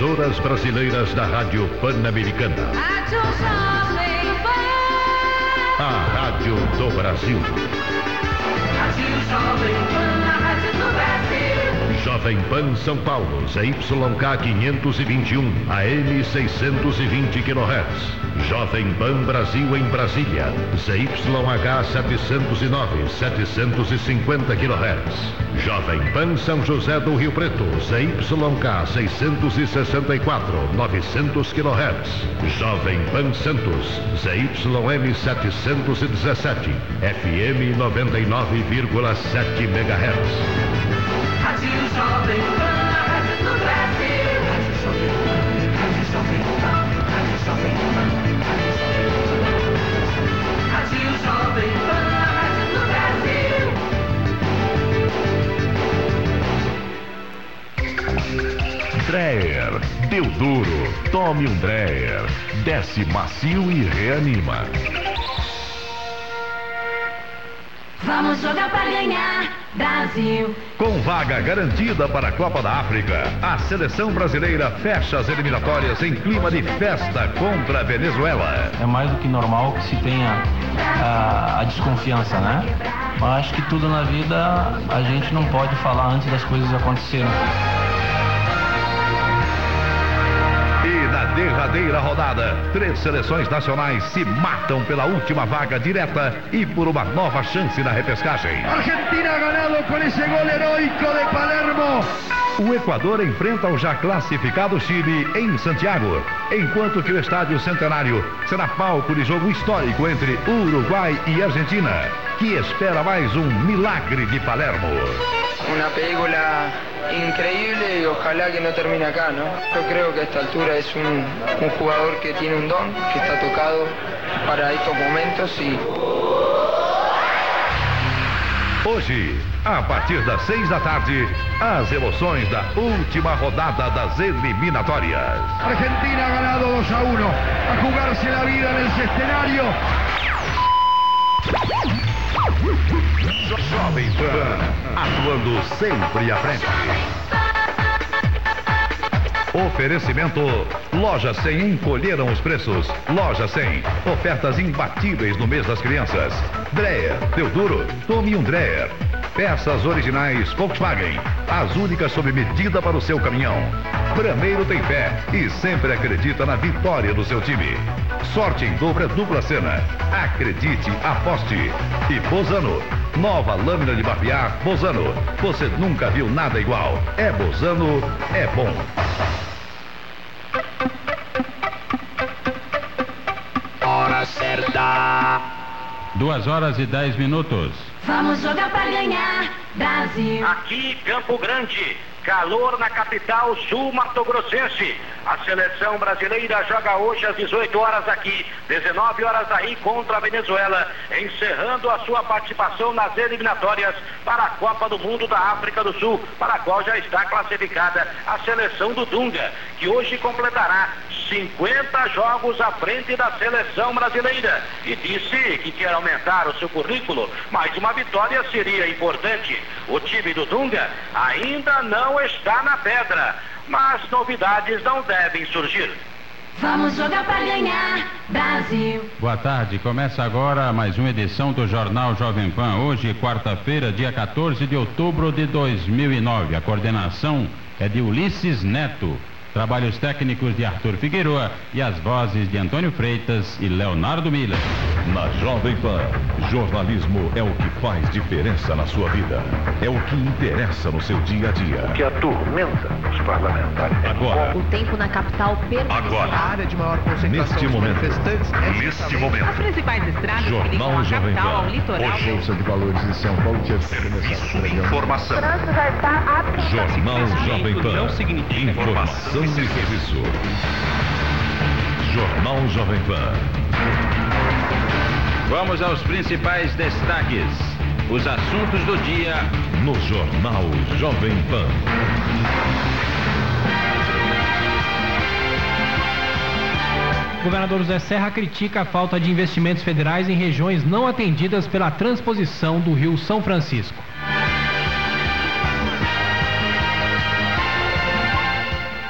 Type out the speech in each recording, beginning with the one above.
emissoras brasileiras da Rádio Pan-Americana. A Rádio do Brasil. Jovem Pan São Paulo, ZYK 521, AM 620 kHz. Jovem Pan Brasil em Brasília, ZYH 709, 750 kHz. Jovem Pan São José do Rio Preto, ZYK 664, 900 kHz. Jovem Pan Santos, ZYM 717, FM 99,7 MHz. Dreyer, deu duro, tome um Dreyer, desce macio e reanima. Vamos jogar para ganhar, Brasil. Com vaga garantida para a Copa da África, a seleção brasileira fecha as eliminatórias em clima de festa contra a Venezuela. É mais do que normal que se tenha a, a desconfiança, né? Mas acho que tudo na vida a gente não pode falar antes das coisas acontecerem. Derradeira rodada, três seleções nacionais se matam pela última vaga direta e por uma nova chance na repescagem. Argentina ganhado com esse gol heroico de Palermo. O Equador enfrenta o já classificado Chile em Santiago, enquanto que o Estádio Centenário será palco de jogo histórico entre Uruguai e Argentina, que espera mais um milagre de Palermo. Uma película increíble y ojalá que no termine acá, ¿no? Yo creo que a esta altura es un, un jugador que tiene un don, que está tocado para estos momentos y... Hoje, a partir das seis da tarde, as emoções da última rodada das eliminatórias. Argentina ganado 2 a 1, a jugarse la vida en el escenario. Jovem Pan, atuando sempre à frente. Oferecimento Loja 100 encolheram os preços. Loja 100, ofertas imbatíveis no mês das crianças. Dreyer, Teodoro, tome um Dreyer. Peças originais Volkswagen, as únicas sob medida para o seu caminhão. Brameiro tem fé e sempre acredita na vitória do seu time. Sorte em dobra dupla cena. Acredite, aposte. E Bozano, nova lâmina de barbear Bozano. Você nunca viu nada igual. É Bozano, é bom. Hora certa. Duas horas e dez minutos. Vamos jogar para ganhar, Brasil. Aqui, Campo Grande. Calor na capital sul-mato-grossense. A seleção brasileira joga hoje às 18 horas aqui, 19 horas aí contra a Venezuela, encerrando a sua participação nas eliminatórias para a Copa do Mundo da África do Sul, para a qual já está classificada a seleção do Dunga, que hoje completará 50 jogos à frente da seleção brasileira e disse que quer aumentar o seu currículo, mas uma vitória seria importante. O time do Dunga ainda não está na pedra, mas novidades não devem surgir. Vamos jogar para ganhar, Brasil. Boa tarde, começa agora mais uma edição do Jornal Jovem Pan. Hoje, quarta-feira, dia 14 de outubro de 2009. A coordenação é de Ulisses Neto. Trabalhos técnicos de Arthur Figueroa e as vozes de Antônio Freitas e Leonardo Miller. Na Jovem Pan, jornalismo é o que faz diferença na sua vida. É o que interessa no seu dia a dia. O que atormenta os parlamentares. Agora. O tempo na capital permanece. Agora. A área de maior concentração Neste momento. manifestantes é Neste momento. As principais estradas que ligam Jornal a Jovem capital ao Pan. litoral. Hoje, Bolsa de Valores de São Paulo que Serviço Informação. Jornal Jovem Pan. Não significa Informação e serviço. Jornal Jovem Pan. Vamos aos principais destaques. Os assuntos do dia No Jornal Jovem Pan. O governador José Serra critica a falta de investimentos federais em regiões não atendidas pela transposição do Rio São Francisco.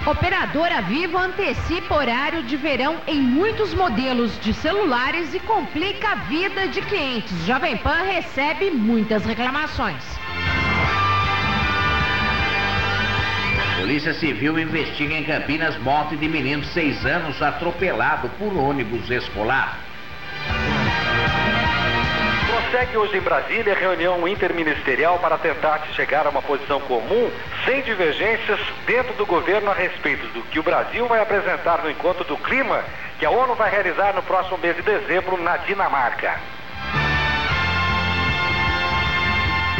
Operadora Vivo antecipa horário de verão em muitos modelos de celulares e complica a vida de clientes. Jovem Pan recebe muitas reclamações. Polícia Civil investiga em Campinas morte de menino de seis anos atropelado por ônibus escolar. Prossegue hoje em Brasília reunião interministerial para tentar chegar a uma posição comum, sem divergências, dentro do governo a respeito do que o Brasil vai apresentar no encontro do clima que a ONU vai realizar no próximo mês de dezembro na Dinamarca.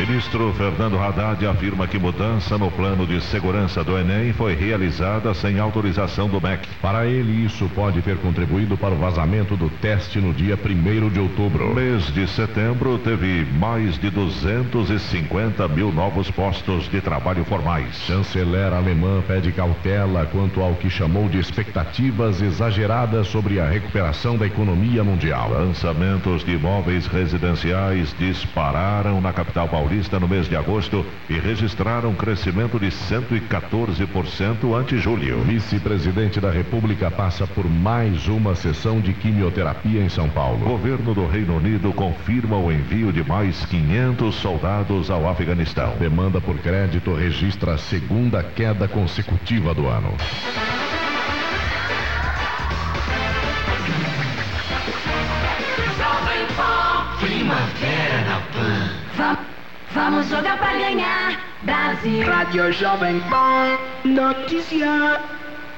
Ministro Fernando Haddad afirma que mudança no plano de segurança do Enem foi realizada sem autorização do MEC. Para ele, isso pode ter contribuído para o vazamento do teste no dia 1 de outubro. Mês de setembro teve mais de 250 mil novos postos de trabalho formais. Chanceler alemã pede cautela quanto ao que chamou de expectativas exageradas sobre a recuperação da economia mundial. Lançamentos de imóveis residenciais dispararam na capital paulista no mês de agosto e registraram um crescimento de 114% ante julho. Vice-presidente da República passa por mais uma sessão de quimioterapia em São Paulo. Governo do Reino Unido confirma o envio de mais 500 soldados ao Afeganistão. Demanda por crédito registra a segunda queda consecutiva do ano. Primavera na Pan. Vamos jogar pra ganhar, Brasil. Rádio Jovem Pan, notícia.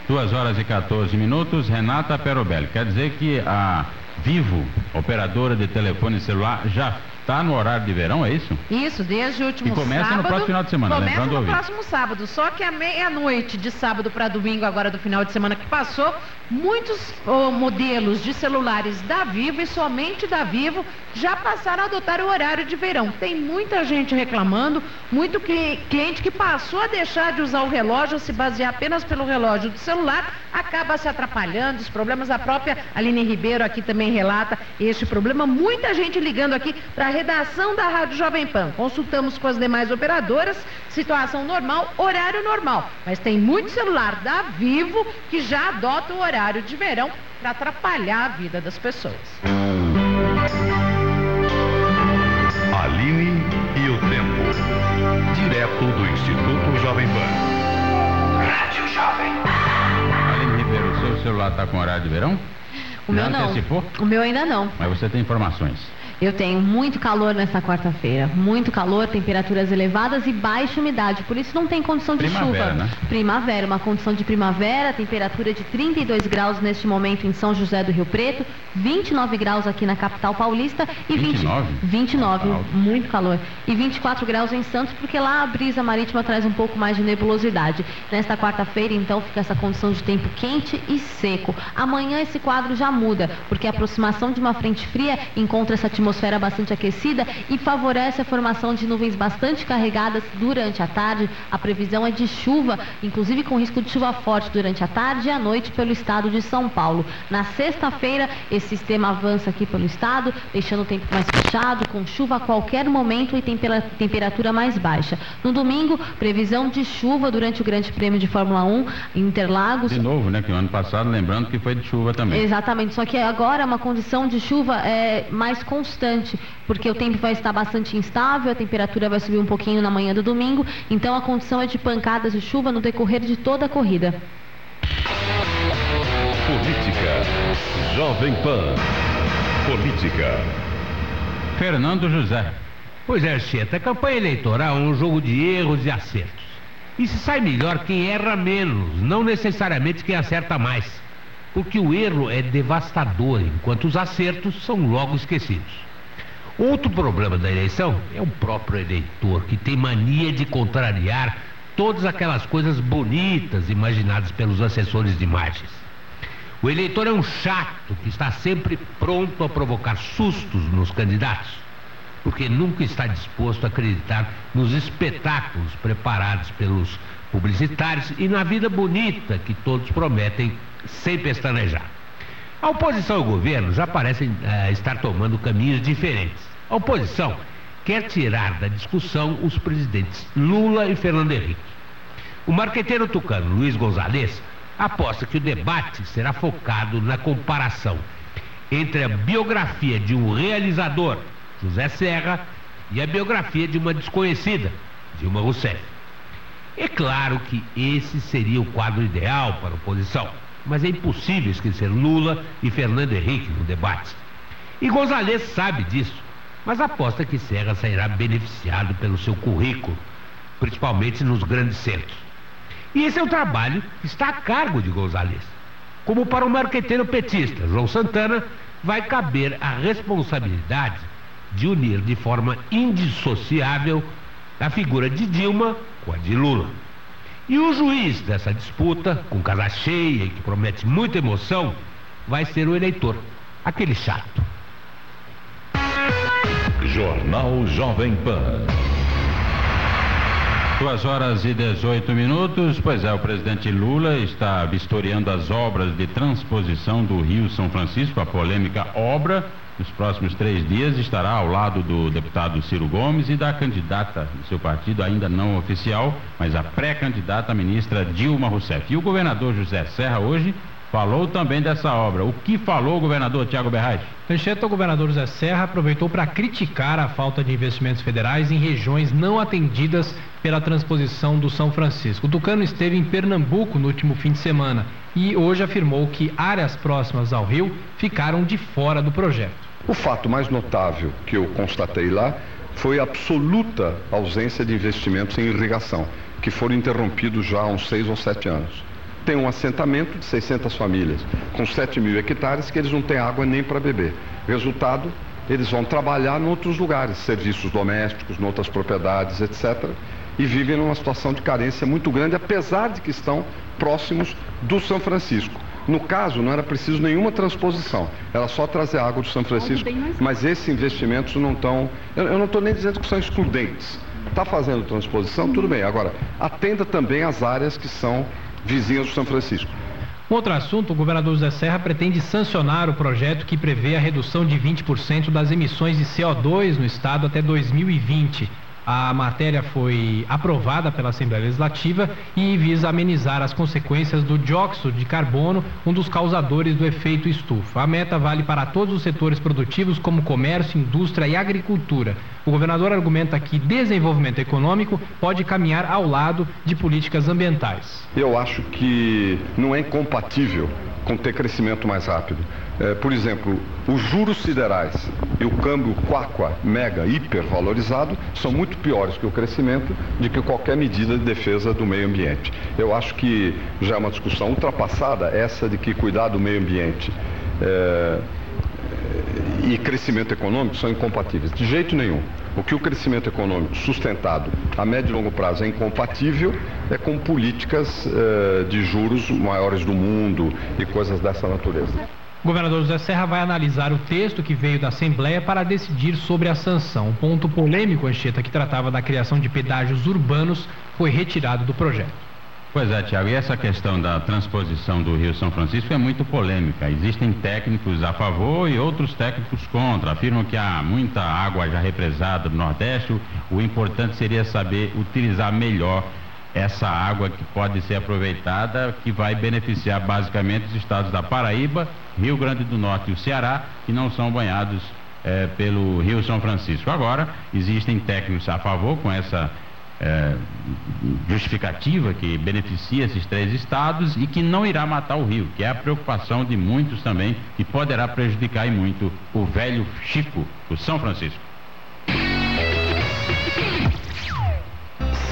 Duas horas e 14 minutos, Renata Perobelli. Quer dizer que a Vivo, operadora de telefone celular, já está no horário de verão, é isso? Isso, desde o último E começa no sábado. próximo final de semana, Começa lembrando no ouvir. próximo sábado. Só que à meia-noite de sábado para domingo, agora do final de semana que passou, muitos oh, modelos de celulares da Vivo e somente da Vivo já passaram a adotar o horário de verão. Tem muita gente reclamando, muito cli- cliente que passou a deixar de usar o relógio, se basear apenas pelo relógio do celular, acaba se atrapalhando, os problemas. A própria Aline Ribeiro aqui também relata este problema. Muita gente ligando aqui para a redação da Rádio Jovem Pan. Consultamos com as demais operadoras, situação normal, horário normal. Mas tem muito celular da Vivo que já adota o horário de verão para atrapalhar a vida das pessoas. Aline e o Tempo. Direto do Instituto Jovem Pan. Rádio Jovem. Aline Ribeiro, o seu celular está com horário de verão? O meu Já não. antecipou? O meu ainda não. Mas você tem informações. Eu tenho muito calor nesta quarta-feira. Muito calor, temperaturas elevadas e baixa umidade. Por isso não tem condição de Primavera, chuva. né? Primavera, uma condição de primavera, temperatura de 32 graus neste momento em São José do Rio Preto, 29 graus aqui na capital paulista e 29? 20, 29, Alto. muito calor. E 24 graus em Santos, porque lá a brisa marítima traz um pouco mais de nebulosidade. Nesta quarta-feira, então, fica essa condição de tempo quente e seco. Amanhã esse quadro já muda, porque a aproximação de uma frente fria encontra essa atmosfera bastante aquecida e favorece a formação de nuvens bastante carregadas durante a tarde. A previsão é de chuva, inclusive com risco de chuva forte durante a tarde e a noite pelo estado de São Paulo. Na sexta-feira, esse sistema avança aqui pelo estado, deixando o tempo mais fechado, com chuva a qualquer momento e tempera- temperatura mais baixa. No domingo, previsão de chuva durante o Grande Prêmio de Fórmula 1 em Interlagos. De novo, né? Que o ano passado, lembrando que foi de chuva também. Exatamente, só que agora é uma condição de chuva é, mais constante, porque o tempo vai estar bastante instável, a temperatura vai subir um pouquinho na manhã do domingo, então a condição é de pancadas de chuva no decorrer de toda a corrida. Política. Jovem Pan. Política. Fernando José. Pois é, Cheta, a campanha eleitoral é um jogo de erros e acertos. E se sai melhor quem erra menos, não necessariamente quem acerta mais. Porque o erro é devastador, enquanto os acertos são logo esquecidos. Outro problema da eleição é o próprio eleitor, que tem mania de contrariar todas aquelas coisas bonitas imaginadas pelos assessores de imagens. O eleitor é um chato que está sempre pronto a provocar sustos nos candidatos, porque nunca está disposto a acreditar nos espetáculos preparados pelos publicitários e na vida bonita que todos prometem sem pestanejar. A oposição ao governo já parece eh, estar tomando caminhos diferentes. A oposição quer tirar da discussão os presidentes Lula e Fernando Henrique. O marqueteiro tucano Luiz Gonzalez aposta que o debate será focado na comparação entre a biografia de um realizador, José Serra, e a biografia de uma desconhecida, Dilma Rousseff. É claro que esse seria o quadro ideal para a oposição, mas é impossível esquecer Lula e Fernando Henrique no debate. E Gonzalez sabe disso, mas aposta que Serra sairá beneficiado pelo seu currículo, principalmente nos grandes centros. E esse é o trabalho que está a cargo de Gonzalez. Como para o marqueteiro petista João Santana, vai caber a responsabilidade de unir de forma indissociável a figura de Dilma com a de Lula. E o juiz dessa disputa, com casa cheia e que promete muita emoção, vai ser o eleitor, aquele chato. Jornal Jovem Pan. Duas horas e 18 minutos. Pois é, o presidente Lula está vistoriando as obras de transposição do Rio São Francisco, a polêmica obra. Nos próximos três dias estará ao lado do deputado Ciro Gomes e da candidata do seu partido, ainda não oficial, mas a pré-candidata ministra Dilma Rousseff. E o governador José Serra hoje falou também dessa obra. O que falou o governador Tiago Berrais? Manchete, o governador José Serra aproveitou para criticar a falta de investimentos federais em regiões não atendidas pela transposição do São Francisco. O Tucano esteve em Pernambuco no último fim de semana e hoje afirmou que áreas próximas ao rio ficaram de fora do projeto. O fato mais notável que eu constatei lá foi a absoluta ausência de investimentos em irrigação, que foram interrompidos já há uns seis ou sete anos tem um assentamento de 600 famílias, com 7 mil hectares, que eles não têm água nem para beber. Resultado, eles vão trabalhar em outros lugares, serviços domésticos, em outras propriedades, etc. E vivem numa situação de carência muito grande, apesar de que estão próximos do São Francisco. No caso, não era preciso nenhuma transposição, era só trazer água do São Francisco, mas esses investimentos não estão. Eu, eu não estou nem dizendo que são excludentes. Está fazendo transposição, tudo bem. Agora, atenda também as áreas que são vizinhas do São Francisco. Outro assunto, o governador José Serra pretende sancionar o projeto que prevê a redução de 20% das emissões de CO2 no estado até 2020. A matéria foi aprovada pela Assembleia Legislativa e visa amenizar as consequências do dióxido de carbono, um dos causadores do efeito estufa. A meta vale para todos os setores produtivos, como comércio, indústria e agricultura. O governador argumenta que desenvolvimento econômico pode caminhar ao lado de políticas ambientais. Eu acho que não é incompatível com ter crescimento mais rápido. É, por exemplo, os juros siderais e o câmbio Quaqua mega hiper valorizado são muito piores que o crescimento de que qualquer medida de defesa do meio ambiente. Eu acho que já é uma discussão ultrapassada essa de que cuidar do meio ambiente é, e crescimento econômico são incompatíveis. De jeito nenhum. O que o crescimento econômico sustentado a médio e longo prazo é incompatível é com políticas eh, de juros maiores do mundo e coisas dessa natureza. O governador José Serra vai analisar o texto que veio da Assembleia para decidir sobre a sanção. Um ponto polêmico, Anchieta, que tratava da criação de pedágios urbanos, foi retirado do projeto. Pois é, Tiago, e essa questão da transposição do Rio São Francisco é muito polêmica. Existem técnicos a favor e outros técnicos contra. Afirmam que há muita água já represada no Nordeste. O importante seria saber utilizar melhor essa água que pode ser aproveitada, que vai beneficiar basicamente os estados da Paraíba, Rio Grande do Norte e o Ceará, que não são banhados eh, pelo Rio São Francisco. Agora, existem técnicos a favor com essa é, justificativa que beneficia esses três estados e que não irá matar o rio, que é a preocupação de muitos também, e poderá prejudicar e muito o velho Chico, o São Francisco.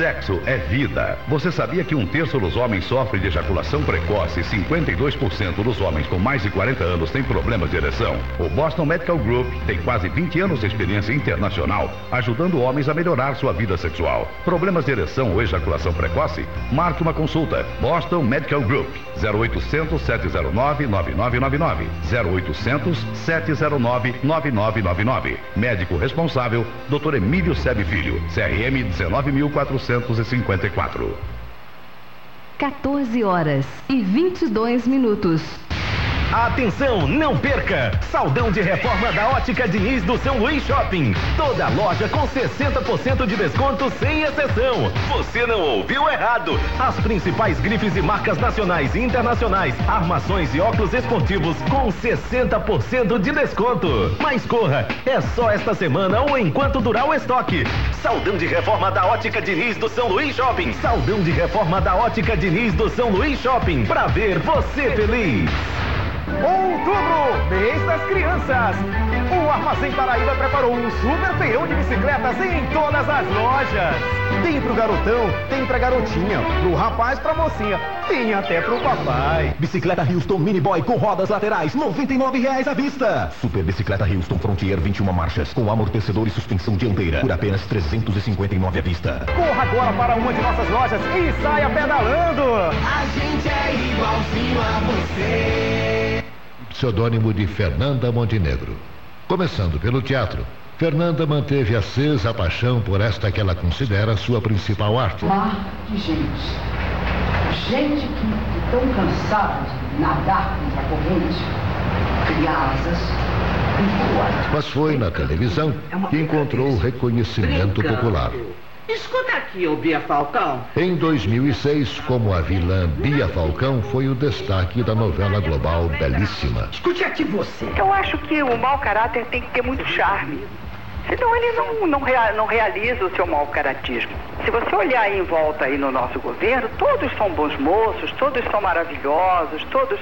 Sexo é vida. Você sabia que um terço dos homens sofre de ejaculação precoce e 52% dos homens com mais de 40 anos têm problemas de ereção? O Boston Medical Group tem quase 20 anos de experiência internacional, ajudando homens a melhorar sua vida sexual. Problemas de ereção ou ejaculação precoce? Marque uma consulta. Boston Medical Group. 0800 709 9999. 0800 709 9999. Médico responsável, Dr. Emílio Sebe Filho. CRM 19400 14 horas e 22 minutos. Atenção, não perca! Saldão de reforma da Ótica Diniz do São Luís Shopping. Toda loja com 60% de desconto sem exceção. Você não ouviu errado. As principais grifes e marcas nacionais e internacionais, armações e óculos esportivos com 60% de desconto. Mas corra, é só esta semana ou enquanto durar o estoque. Saldão de reforma da Ótica Diniz do São Luís Shopping. Saldão de reforma da Ótica Diniz do São Luís Shopping. Pra ver você feliz. Outubro, mês das crianças. O Armazém Paraíba preparou um super feião de bicicletas em todas as lojas. Tem pro garotão, tem pra garotinha, pro rapaz, pra mocinha, tem até pro papai. Bicicleta Houston Mini Boy com rodas laterais, R$ 99,00 à vista. Super Bicicleta Houston Frontier 21 marchas com amortecedor e suspensão dianteira por apenas R$ 359,00 à vista. Corra agora para uma de nossas lojas e saia pedalando. A gente é igualzinho a você. Pseudônimo de Fernanda Montenegro. Começando pelo teatro, Fernanda manteve acesa a paixão por esta que ela considera sua principal arte. Mar de gente. Gente que tão cansada de nadar contra a corrente, criar asas. Mas foi na televisão que encontrou o reconhecimento popular. Escuta aqui, ô Bia Falcão. Em 2006, como a vilã Bia Falcão foi o destaque da novela global Belíssima. Escute aqui você. Eu acho que o mau caráter tem que ter muito charme. Senão ele não, não, rea- não realiza o seu mau caratismo. Se você olhar aí em volta aí no nosso governo, todos são bons moços, todos são maravilhosos, todos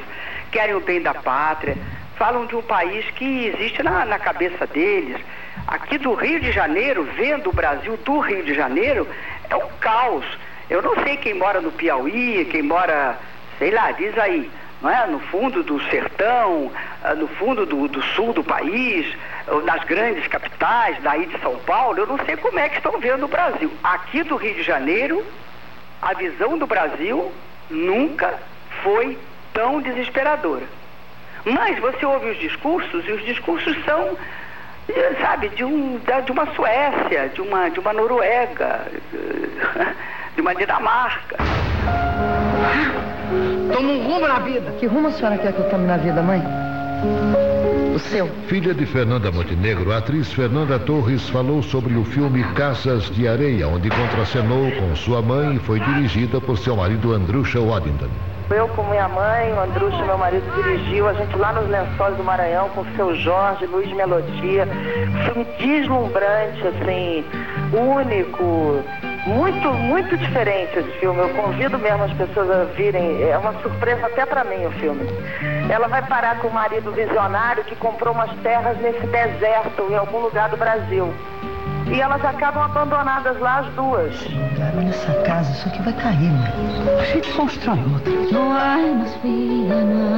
querem o bem da pátria, falam de um país que existe na, na cabeça deles. Aqui do Rio de Janeiro, vendo o Brasil do Rio de Janeiro, é um caos. Eu não sei quem mora no Piauí, quem mora, sei lá, diz aí, não é? No fundo do sertão, ah, no fundo do, do sul do país, nas grandes capitais, daí de São Paulo, eu não sei como é que estão vendo o Brasil. Aqui do Rio de Janeiro, a visão do Brasil nunca foi tão desesperadora. Mas você ouve os discursos e os discursos são, sabe, de, um, da- de uma Suécia, de uma, de uma Noruega, de uma Dinamarca. Toma um rumo na vida. Que rumo a senhora quer que eu tome na vida, mãe? O seu. Filha de Fernanda Montenegro, a atriz Fernanda Torres falou sobre o filme Casas de Areia, onde contracenou com sua mãe e foi dirigida por seu marido Andrusha Waddington. Eu com minha mãe, o Andrucho, meu marido, dirigiu a gente lá nos lençóis do Maranhão com o seu Jorge, Luiz Melodia. Filme deslumbrante, assim, único, muito, muito diferente esse filme. Eu convido mesmo as pessoas a virem, é uma surpresa até pra mim o filme. Ela vai parar com o marido visionário que comprou umas terras nesse deserto, em algum lugar do Brasil. E elas acabam abandonadas lá as duas. Olha essa casa, isso aqui vai cair, mãe. A gente constrói outra.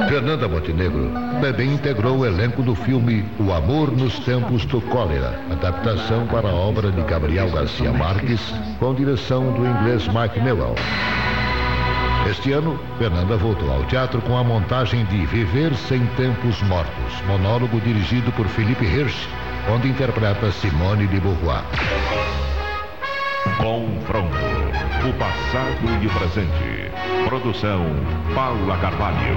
Fernanda Montenegro também integrou o elenco do filme O Amor nos Tempos do Cólera, adaptação para a obra de Gabriel Garcia Marques, com direção do inglês Mike Newell. Este ano, Fernanda voltou ao teatro com a montagem de Viver Sem Tempos Mortos, monólogo dirigido por Felipe Hirsch, onde interpreta Simone de Beauvoir. Confronto. O passado e o presente. Produção Paula Carvalho.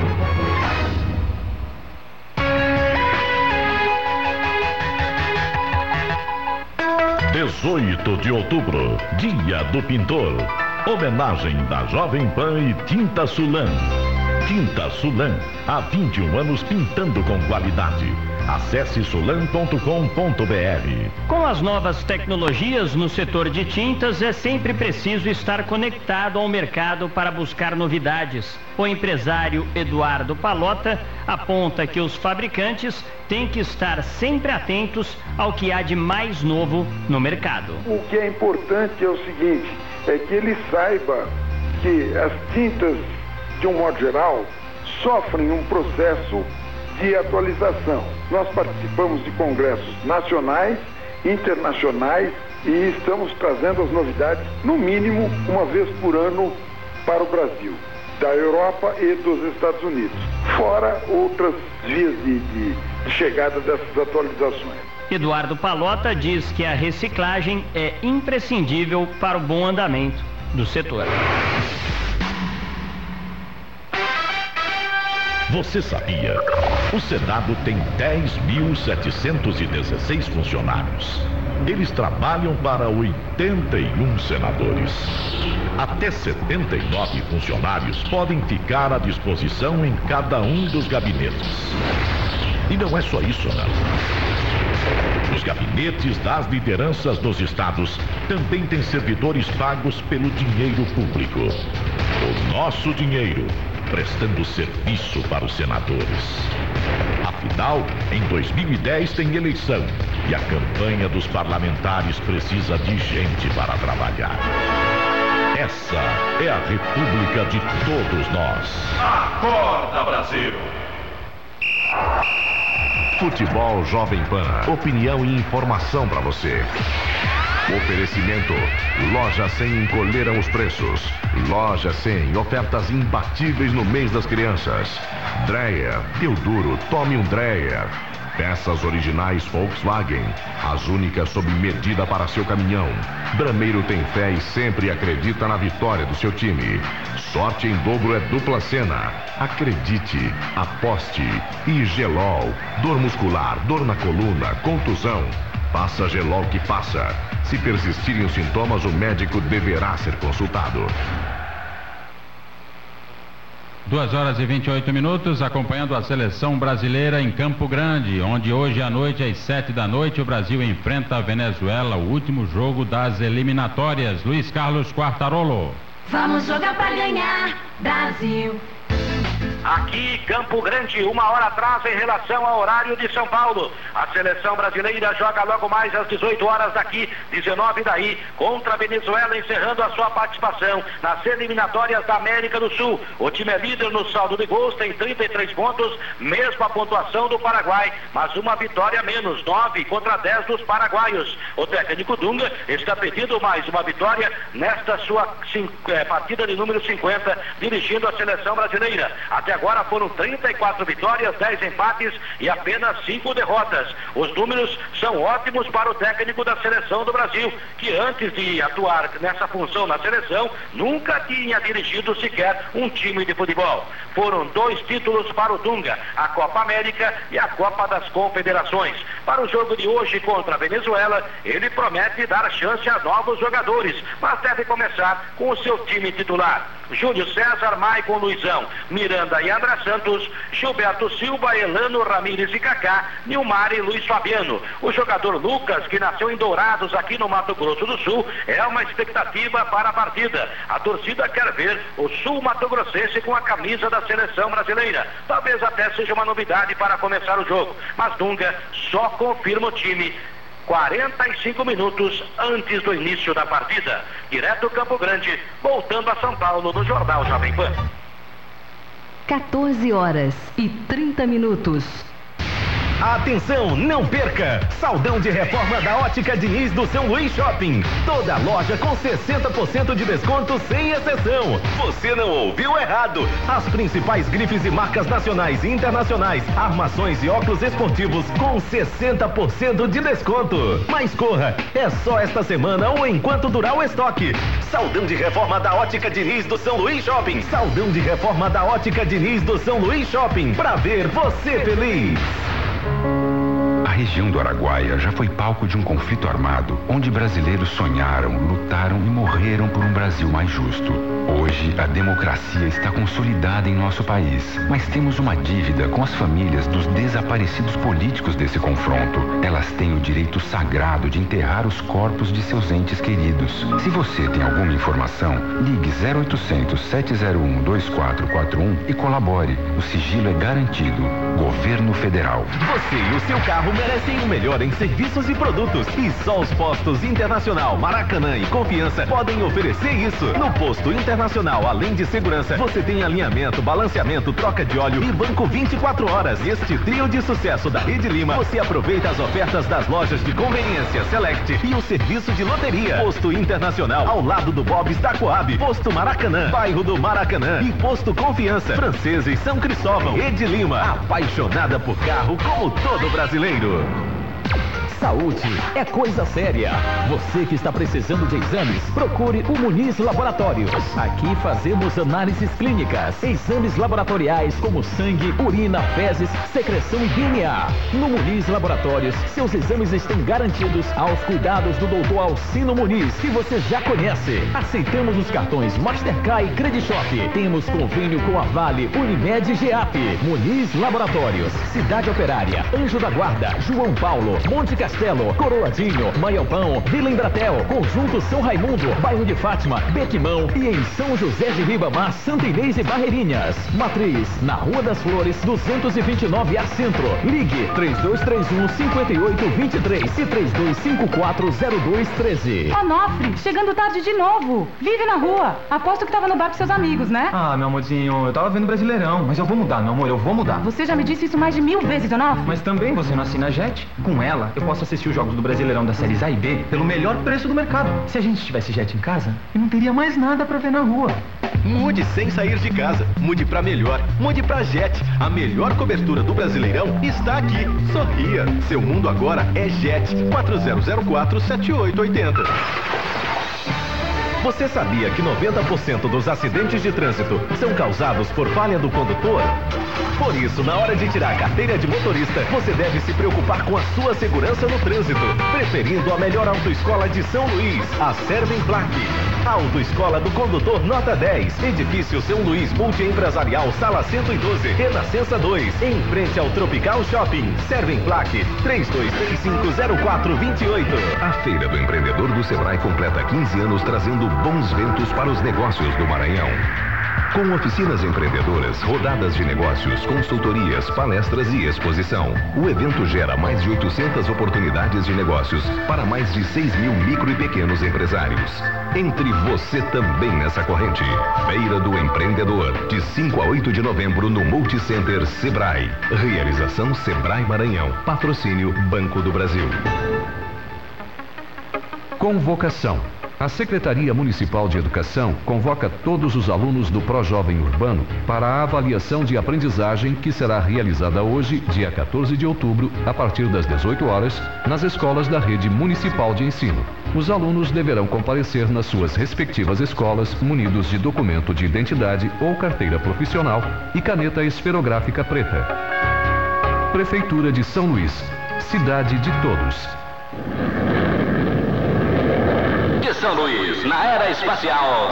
Dezoito de outubro, Dia do Pintor. Homenagem da Jovem Pan e Tinta Sulan. Tinta Sulan, há 21 anos pintando com qualidade. Acesse sulan.com.br. Com as novas tecnologias no setor de tintas, é sempre preciso estar conectado ao mercado para buscar novidades. O empresário Eduardo Palota aponta que os fabricantes têm que estar sempre atentos ao que há de mais novo no mercado. O que é importante é o seguinte, é que ele saiba que as tintas, de um modo geral, sofrem um processo de atualização. Nós participamos de congressos nacionais, internacionais e estamos trazendo as novidades, no mínimo, uma vez por ano para o Brasil, da Europa e dos Estados Unidos, fora outras vias de, de, chegada dessas atualizações. Eduardo Palota diz que a reciclagem é imprescindível para o bom andamento do setor. Você sabia? O Senado tem 10.716 funcionários. Eles trabalham para 81 senadores. Até 79 funcionários podem ficar à disposição em cada um dos gabinetes. E não é só isso, não. Os gabinetes das lideranças dos estados também têm servidores pagos pelo dinheiro público. O nosso dinheiro prestando serviço para os senadores. Afinal, em 2010 tem eleição e a campanha dos parlamentares precisa de gente para trabalhar. Essa é a República de todos nós. Acorda, Brasil! Futebol Jovem Pan. Opinião e informação para você. Oferecimento. Loja 100 encolheram os preços. Loja 100, ofertas imbatíveis no mês das crianças. Dreyer, Teodoro, tome um Dreyer. Peças originais Volkswagen, as únicas sob medida para seu caminhão. Brameiro tem fé e sempre acredita na vitória do seu time. Sorte em dobro é dupla cena. Acredite, aposte. E Gelol, dor muscular, dor na coluna, contusão. Passa Gelol que passa. Se persistirem os sintomas, o médico deverá ser consultado. Duas horas e 28 minutos, acompanhando a seleção brasileira em Campo Grande, onde hoje à noite, às sete da noite, o Brasil enfrenta a Venezuela, o último jogo das eliminatórias. Luiz Carlos Quartarolo. Vamos jogar pra ganhar, Brasil. Aqui, Campo Grande, uma hora atrás em relação ao horário de São Paulo. A seleção brasileira joga logo mais às 18 horas daqui, 19 daí, contra a Venezuela, encerrando a sua participação nas eliminatórias da América do Sul. O time é líder no saldo de gols, tem 33 pontos, mesma pontuação do Paraguai, mas uma vitória menos, 9 contra 10 dos paraguaios. O técnico Dunga está pedindo mais uma vitória nesta sua é, partida de número 50, dirigindo a seleção brasileira. Até agora foram 34 vitórias, 10 empates e apenas 5 derrotas. Os números são ótimos para o técnico da seleção do Brasil, que antes de atuar nessa função na seleção, nunca tinha dirigido sequer um time de futebol. Foram dois títulos para o Dunga, a Copa América e a Copa das Confederações. Para o jogo de hoje contra a Venezuela, ele promete dar chance a novos jogadores, mas deve começar com o seu time titular. Júlio César, Maicon Luizão, Miranda e André Santos, Gilberto Silva, Elano Ramírez e Cacá, Nilmar e Luiz Fabiano. O jogador Lucas, que nasceu em Dourados, aqui no Mato Grosso do Sul, é uma expectativa para a partida. A torcida quer ver o Sul Mato Grossense com a camisa da seleção brasileira. Talvez até seja uma novidade para começar o jogo. Mas Dunga só confirma o time 45 minutos antes do início da partida. Direto Campo Grande, voltando a São Paulo no Jornal Jovem Pan. 14 horas e 30 minutos. Atenção, não perca! Saldão de reforma da Ótica Diniz do São Luís Shopping. Toda loja com 60% de desconto sem exceção. Você não ouviu errado. As principais grifes e marcas nacionais e internacionais, armações e óculos esportivos com 60% de desconto. Mas corra, é só esta semana ou enquanto durar o estoque. Saldão de reforma da Ótica Diniz do São Luís Shopping. Saldão de reforma da Ótica Diniz do São Luís Shopping. Pra ver você feliz. A região do Araguaia já foi palco de um conflito armado, onde brasileiros sonharam, lutaram e morreram por um Brasil mais justo. Hoje, a democracia está consolidada em nosso país, mas temos uma dívida com as famílias dos desaparecidos políticos desse confronto. Elas têm o direito sagrado de enterrar os corpos de seus entes queridos. Se você tem alguma informação, ligue 0800 701 2441 e colabore. O sigilo é garantido. Governo Federal. Você e o seu carro merecem o melhor em serviços e produtos. E só os postos Internacional, Maracanã e Confiança podem oferecer isso. No posto Internacional, além de segurança, você tem alinhamento, balanceamento, troca de óleo e banco 24 horas. Este trio de sucesso da Rede Lima, você aproveita as ofertas das lojas de conveniência Select e o serviço de loteria. Posto Internacional, ao lado do Bob's da Coab. Posto Maracanã, bairro do Maracanã. E posto Confiança, Franceses São Cristóvão. Rede Lima, apaixonada por carro como todo brasileiro. world. Saúde é coisa séria. Você que está precisando de exames, procure o Muniz Laboratórios. Aqui fazemos análises clínicas, exames laboratoriais como sangue, urina, fezes, secreção e DNA. No Muniz Laboratórios, seus exames estão garantidos aos cuidados do doutor Alcino Muniz, que você já conhece. Aceitamos os cartões Mastercard e Credit Shop. Temos convênio com a Vale, Unimed e GEAP. Muniz Laboratórios, Cidade Operária, Anjo da Guarda, João Paulo, Monte Castelo, Coroadinho, Maiopão, Vila Embratel, Conjunto São Raimundo, Bairro de Fátima, Bequimão e em São José de Ribamar, Santa Inês e Barreirinhas. Matriz, na Rua das Flores, 229 A Centro. Ligue 3231 5823 e 3254 0213. Onofre, chegando tarde de novo. Vive na rua. Aposto que tava no bar com seus amigos, né? Ah, meu amorzinho, eu tava vendo Brasileirão, mas eu vou mudar, meu amor, eu vou mudar. Você já me disse isso mais de mil vezes, Onofre. Mas também você não assina a Jet. Com ela, eu posso assistir os jogos do Brasileirão das séries A e B pelo melhor preço do mercado. Se a gente tivesse Jet em casa, eu não teria mais nada pra ver na rua. Mude sem sair de casa. Mude pra melhor. Mude pra Jet. A melhor cobertura do Brasileirão está aqui. Sorria. Seu mundo agora é Jet. 4004 7880. Você sabia que 90% dos acidentes de trânsito são causados por falha do condutor? Por isso, na hora de tirar a carteira de motorista, você deve se preocupar com a sua segurança no trânsito, preferindo a melhor autoescola de São Luís, a Servem Plaque. Autoescola do Condutor Nota 10, Edifício São Luís Multiempresarial, Sala 112, Renascença 2, em frente ao Tropical Shopping. Servem Plaque, 32350428. A Feira do Empreendedor do Sebrae completa 15 anos trazendo bons ventos para os negócios do Maranhão. Com oficinas empreendedoras, rodadas de negócios, consultorias, palestras e exposição, o evento gera mais de 800 oportunidades de negócios para mais de 6 mil micro e pequenos empresários. Entre você também nessa corrente. Feira do Empreendedor, de 5 a 8 de novembro no Multicenter Sebrae. Realização Sebrae Maranhão. Patrocínio Banco do Brasil. Convocação. A Secretaria Municipal de Educação convoca todos os alunos do Pró-Jovem Urbano para a avaliação de aprendizagem que será realizada hoje, dia 14 de outubro, a partir das 18 horas, nas escolas da Rede Municipal de Ensino. Os alunos deverão comparecer nas suas respectivas escolas munidos de documento de identidade ou carteira profissional e caneta esferográfica preta. Prefeitura de São Luís. Cidade de todos. São Luís, na era espacial.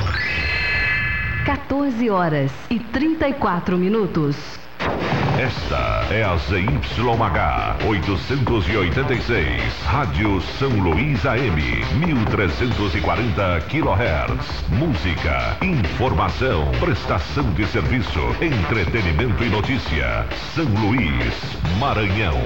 14 horas e 34 minutos. Esta é a ZYH 886, Rádio São Luís AM, 1340 kHz. Música, informação, prestação de serviço, entretenimento e notícia. São Luís, Maranhão.